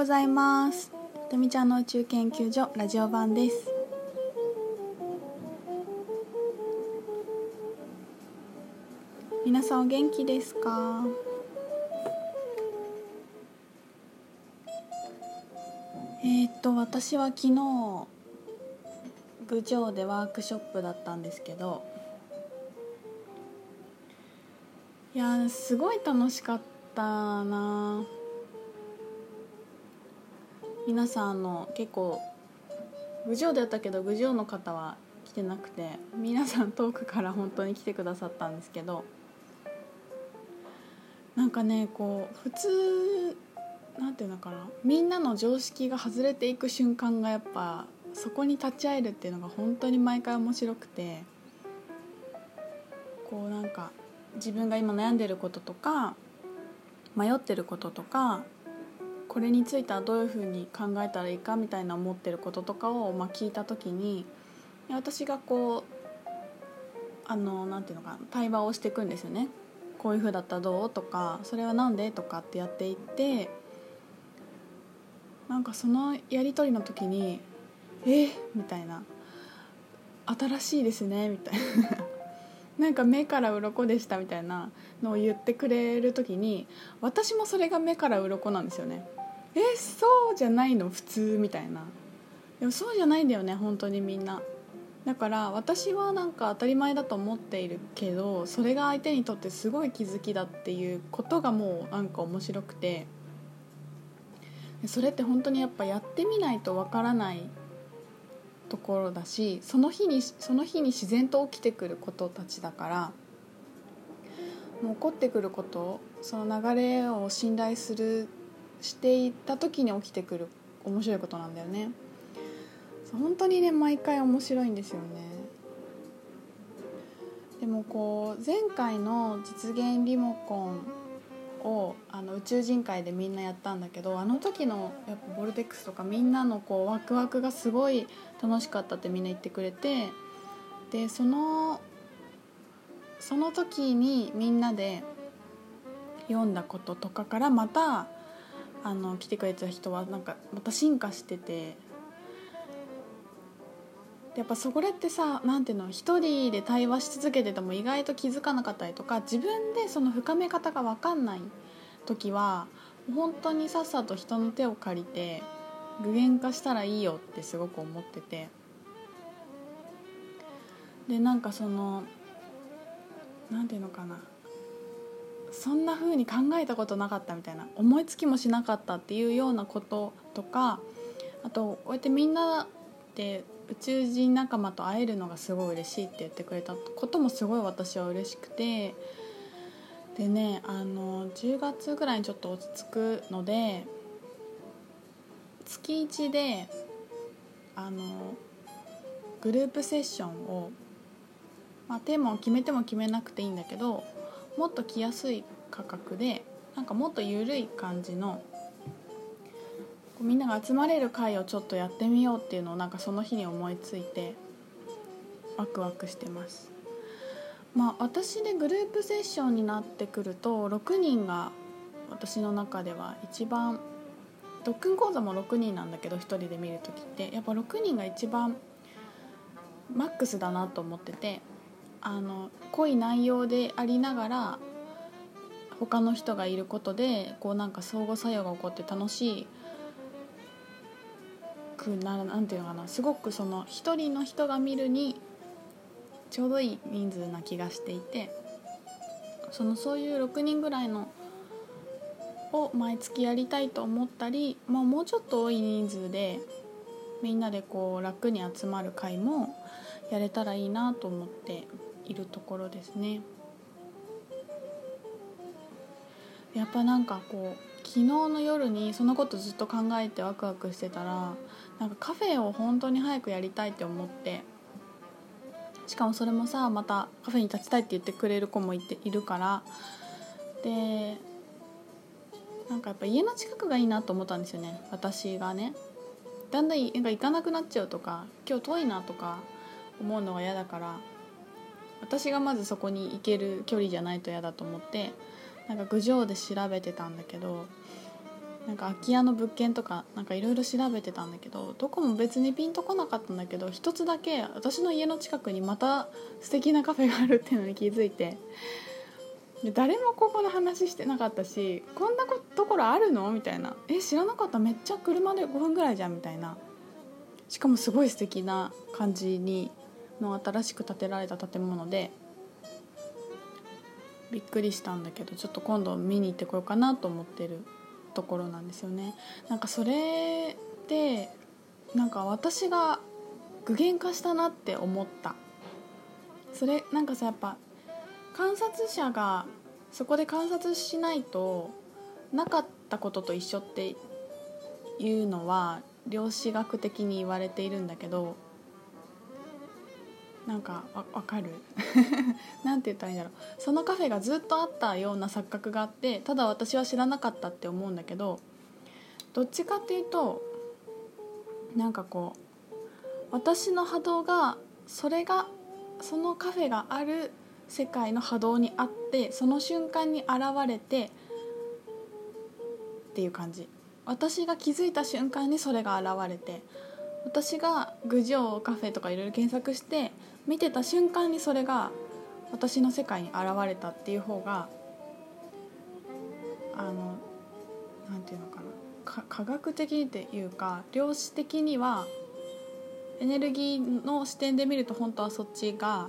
ございます。とみちゃんの宇宙研究所ラジオ版です。皆さんお元気ですか？えー、っと私は昨日郡上でワークショップだったんですけどいやすごい楽しかったな皆さんの結構郡上でやったけど郡上の方は来てなくて皆さん遠くから本当に来てくださったんですけどなんかねこう普通なんていうのかなみんなの常識が外れていく瞬間がやっぱそこに立ち会えるっていうのが本当に毎回面白くてこうなんか自分が今悩んでることとか迷ってることとかこれについてはどういうふうに考えたらいいかみたいな思ってることとかをまあ聞いた時に私がこうあのなていうのかな対話をしていくんですよね。こういうふうだったらどうとかそれは何でとかってやっていってなんかそのやり取りの時に「えみたいな「新しいですね」みたいな。なんか目から鱗でしたみたいなのを言ってくれる時に私もそれが目から鱗なんですよね。えそうじゃないの？普通みたいな。でもそうじゃないんだよね本当にみんな。だから私はなんか当たり前だと思っているけどそれが相手にとってすごい気づきだっていうことがもうなんか面白くて。それって本当にやっぱやってみないとわからないところだしその日にその日に自然と起きてくることたちだからもう起こってくることその流れを信頼するしていった時に起きてくる面白いことなんだよね。本当にね毎回面白いんですよね。でもこう前回の実現リモコン宇宙人会でみんなやったんだけどあの時のやっぱボルテックスとかみんなのこうワクワクがすごい楽しかったってみんな言ってくれてでそのその時にみんなで読んだこととかからまたあの来てくれた人はなんかまた進化しててやっぱそこってさ何ていうの一人で対話し続けてても意外と気づかなかったりとか自分でその深め方が分かんない時は本当にさっさと人の手を借りて具現化したらいいよってすごく思ってて。でなんかその何ていうのかな。そんな風に考えたことなかったみたいな。思いつきもしなかったっていうようなこととかあとこうやってみんなで宇宙人仲間と会えるのがすごい嬉しいって言ってくれたこともすごい私は嬉しくてでねあの10月ぐらいにちょっと落ち着くので月1であのグループセッションを、まあ、テーマを決めても決めなくていいんだけどもっと来やすい価格でなんかもっと緩い感じのみんなが集まれる会をちょっとやってみようっていうのをなんかその日に思いついてワクワクしてます。まあ私でグループセッションになってくると6人が私の中では一番特訓講座も6人なんだけど1人で見る時ってやっぱ6人が一番マックスだなと思っててあの濃い内容でありながら他の人がいることでこうなんか相互作用が起こって楽しいくななんていうのかなすごくその一人の人が見るにちょうどいい人数な気がしていてそのそういう6人ぐらいのを毎月やりたいと思ったり、まあ、もうちょっと多い人数でみんなでこう楽に集まる会もやれたらいいなと思っているところですね。やっぱなんかこう昨日の夜にそのことずっと考えてワクワクしてたらなんかカフェを本当に早くやりたいって思ってしかもそれもさまたカフェに立ちたいって言ってくれる子もいているから。でなんかやっぱ家の近くがいいなと思ったんですよね。私がね。だんだんなんか行かなくなっちゃうとか今日遠いなとか思うのが嫌だから。私がまずそこに行ける距離じゃないと嫌だと思ってなんか郡上で調べてたんだけどなんか空き家の物件とかなんかいろいろ調べてたんだけどどこも別にピンとこなかったんだけど一つだけ私の家の近くにまた素敵なカフェがあるっていうのに気づいてで誰もここの話してなかったしこんなところあるの？みたいな。え知らなかった？めっちゃ車で5分ぐらいじゃん？みたいな。しかもすごい素敵な感じにの新しく建てられた建物でびっくりしたんだけどちょっと今度見に行ってこようかなと思ってる。ところなんですよね。なんかそれでなんか私が具現化したなって思った。それなんかさやっぱ観察者がそこで観察しないとなかったことと一緒っていうのは量子学的に言われているんだけどなんかわかる？なんて言ったらいいんだろう。そのカフェがずっとあったような錯覚があってただ私は知らなかったって思うんだけどどっちかっていうとなんかこう私の波動がそれがそのカフェがある世界の波動にあってその瞬間に現れてっていう感じ。私が気づいた瞬間にそれが現れて私が郡上カフェとかいろいろ検索して見てた瞬間にそれが私の世界に現れたっていう方があのなんていうのかな科学的っていうか量子的にはエネルギーの視点で見ると本当はそっちが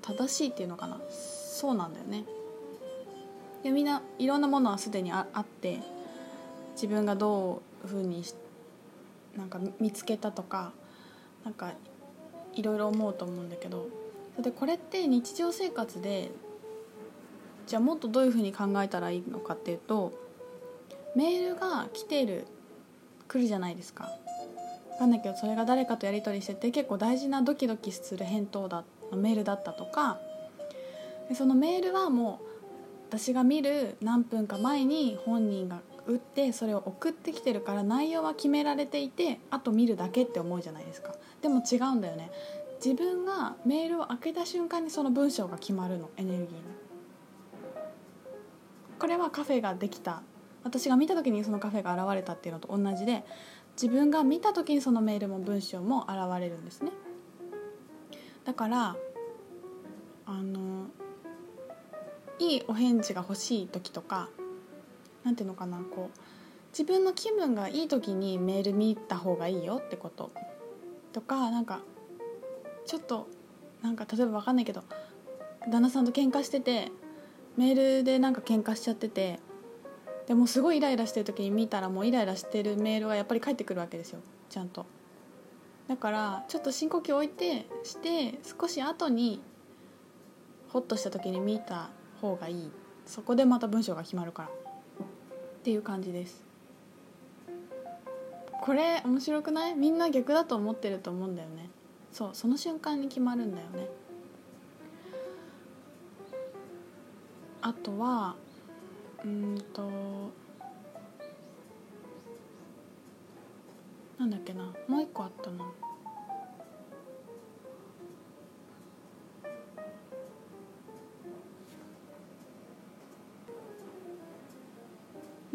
正しいっていうのかなそうなんだよね。でみんないろんなものはすでにああって自分がどういうふうになんか見つけたとかなんかいろいろ思うと思うんだけどでこれって日常生活でじゃあもっとどういうふうに考えたらいいのかっていうとメールが来てる来るじゃないですか。分かんないけどそれが誰かとやり取りしてて結構大事なドキドキする返答だメールだったとかでそのメールはもう私が見る何分か前に本人が打ってそれを送ってきてるから内容は決められていてあと見るだけって思うじゃないですか。でも違うんだよね。自分がメールを開けた瞬間にその文章が決まるの。エネルギーにこれはカフェができた。私が見た時にそのカフェが現れたっていうのと同じで自分が見た時にそのメールも文章も現れるんですね。だからあのいいお返事が欲しい時とか何ていうのかなこう自分の気分がいい時にメール見た方がいいよってこと。とかなんかちょっとなんか例えば分かんないけど旦那さんと喧嘩しててメールでなんか喧嘩しちゃっててでもすごいイライラしてる時に見たらもうイライラしてるメールがやっぱり返ってくるわけですよ。ちゃんと。だからちょっと深呼吸置いてして少し後にホッとした時に見た方がいい。そこでまた文章が決まるから。っていう感じです。これ面白くない？みんな逆だと思ってると思うんだよね。そうその瞬間に決まるんだよね。あとはうんとなんだっけな。もう一個あったな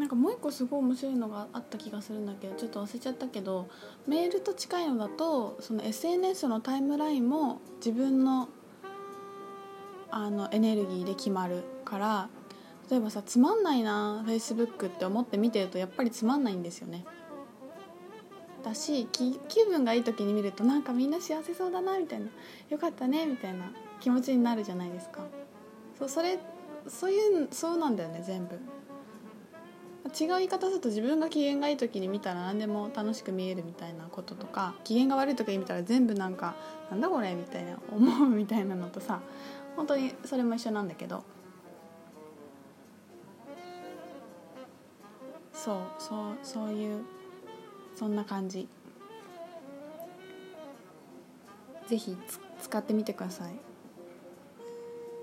なんかもう一個すごい面白いのがあった気がするんだけどちょっと忘れちゃったけどメールと近いのだとその SNS のタイムラインも自分のあのエネルギーで決まるから例えばさつまんないな Facebook って思って見てるとやっぱりつまんないんですよね。だし気分がいい時に見るとなんかみんな幸せそうだなみたいな。よかったねみたいな気持ちになるじゃないですか。そうそれそういうそうなんだよね全部。違う言い方すると自分が機嫌がいい時に見たら何でも楽しく見えるみたいなこととか機嫌が悪い時に見たら全部なんかなんだこれみたいな思うみたいなのとさ本当にそれも一緒なんだけど。そうそうそういうそんな感じ。是非使ってみてください。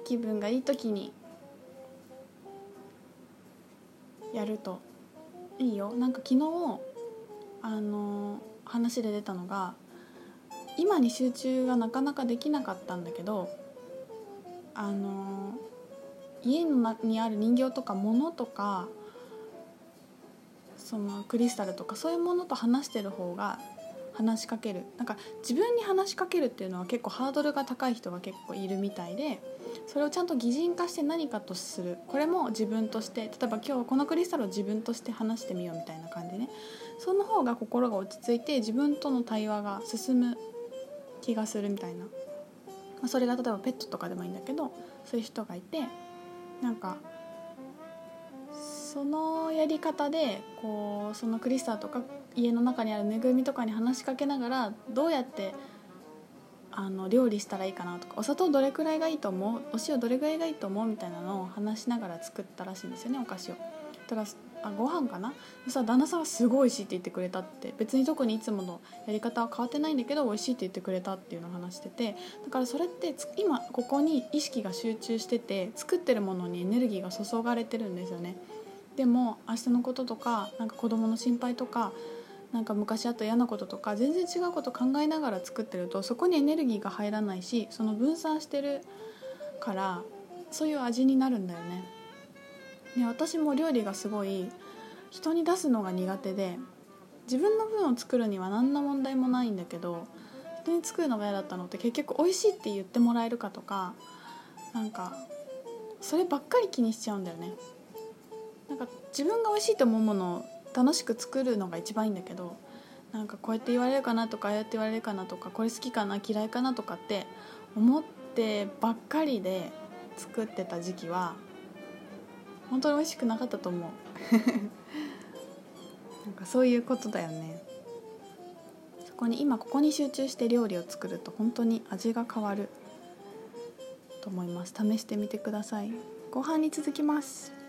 気分がいい時に。やると。いいよ。なんか昨日あの話で出たのが今に集中がなかなかできなかったんだけどあの家のにある人形とか物とかそのクリスタルとかそういうものと話してる方が話しかける。なんか自分に話しかけるっていうのは結構ハードルが高い人が結構いるみたいでそれをちゃんと擬人化して何かとする。これも自分として例えば今日このクリスタルを自分として話してみようみたいな感じね。その方が心が落ち着いて自分との対話が進む気がするみたいな、まあ、それが例えばペットとかでもいいんだけどそういう人がいてなんかそのやり方でこうそのクリスタルとか家の中にあるぬいぐるみとかに話しかけながらどうやってあの料理したらいいかなとかお砂糖どれくらいがいいと思う？お塩どれくらいがいいと思う？みたいなのを話しながら作ったらしいんですよねお菓子を。だからあご飯かな？さ旦那さんはすごい美味しいって言ってくれたって別に特にいつものやり方は変わってないんだけど美味しいって言ってくれたっていうのを話しててだからそれって今ここに意識が集中してて作ってるものにエネルギーが注がれてるんですよね。でも明日のこととかなんか子供の心配とかなんか昔あった嫌なこととか全然違うこと考えながら作ってるとそこにエネルギーが入らないしその分散してるからそういう味になるんだよね。で私も料理がすごい人に出すのが苦手で自分の分を作るには何の問題もないんだけど人に作るのが嫌だったのって結局美味しいって言ってもらえるかとかなんかそればっかり気にしちゃうんだよね。なんか自分が美味しいと思うものを楽しく作るのが一番いいんだけどなんかこうやって言われるかなとかああやって言われるかなとかこれ好きかな嫌いかなとかって思ってばっかりで作ってた時期は本当に美味しくなかったと思う。なんかそういうことだよね。そこに今ここに集中して料理を作ると本当に味が変わると思います。試してみてください。ご飯に続きます。